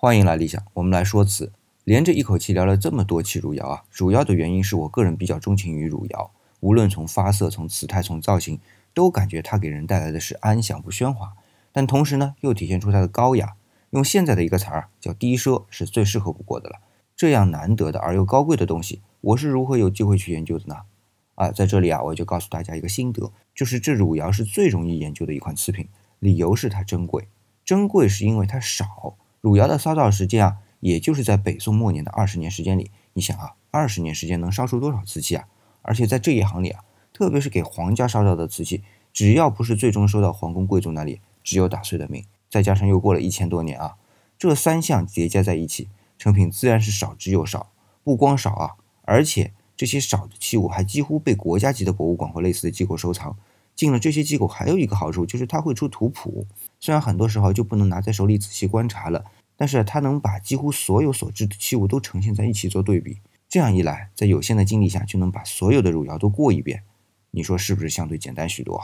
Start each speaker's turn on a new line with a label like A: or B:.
A: 欢迎来理想，我们来说词。连着一口气聊了这么多期汝窑啊，主要的原因是我个人比较钟情于汝窑，无论从发色、从瓷态、从造型，都感觉它给人带来的是安详不喧哗，但同时呢，又体现出它的高雅。用现在的一个词儿叫低奢，是最适合不过的了。这样难得的而又高贵的东西，我是如何有机会去研究的呢？啊，在这里啊，我就告诉大家一个心得，就是这汝窑是最容易研究的一款瓷品，理由是它珍贵。珍贵是因为它少。汝窑的烧造时间啊，也就是在北宋末年的二十年时间里。你想啊，二十年时间能烧出多少瓷器啊？而且在这一行里啊，特别是给皇家烧造的瓷器，只要不是最终收到皇宫贵族那里，只有打碎的命。再加上又过了一千多年啊，这三项叠加在一起，成品自然是少之又少。不光少啊，而且这些少的器物还几乎被国家级的博物馆或类似的机构收藏。进了这些机构，还有一个好处就是它会出图谱。虽然很多时候就不能拿在手里仔细观察了，但是它能把几乎所有所知的器物都呈现在一起做对比。这样一来，在有限的精力下就能把所有的汝窑都过一遍。你说是不是相对简单许多？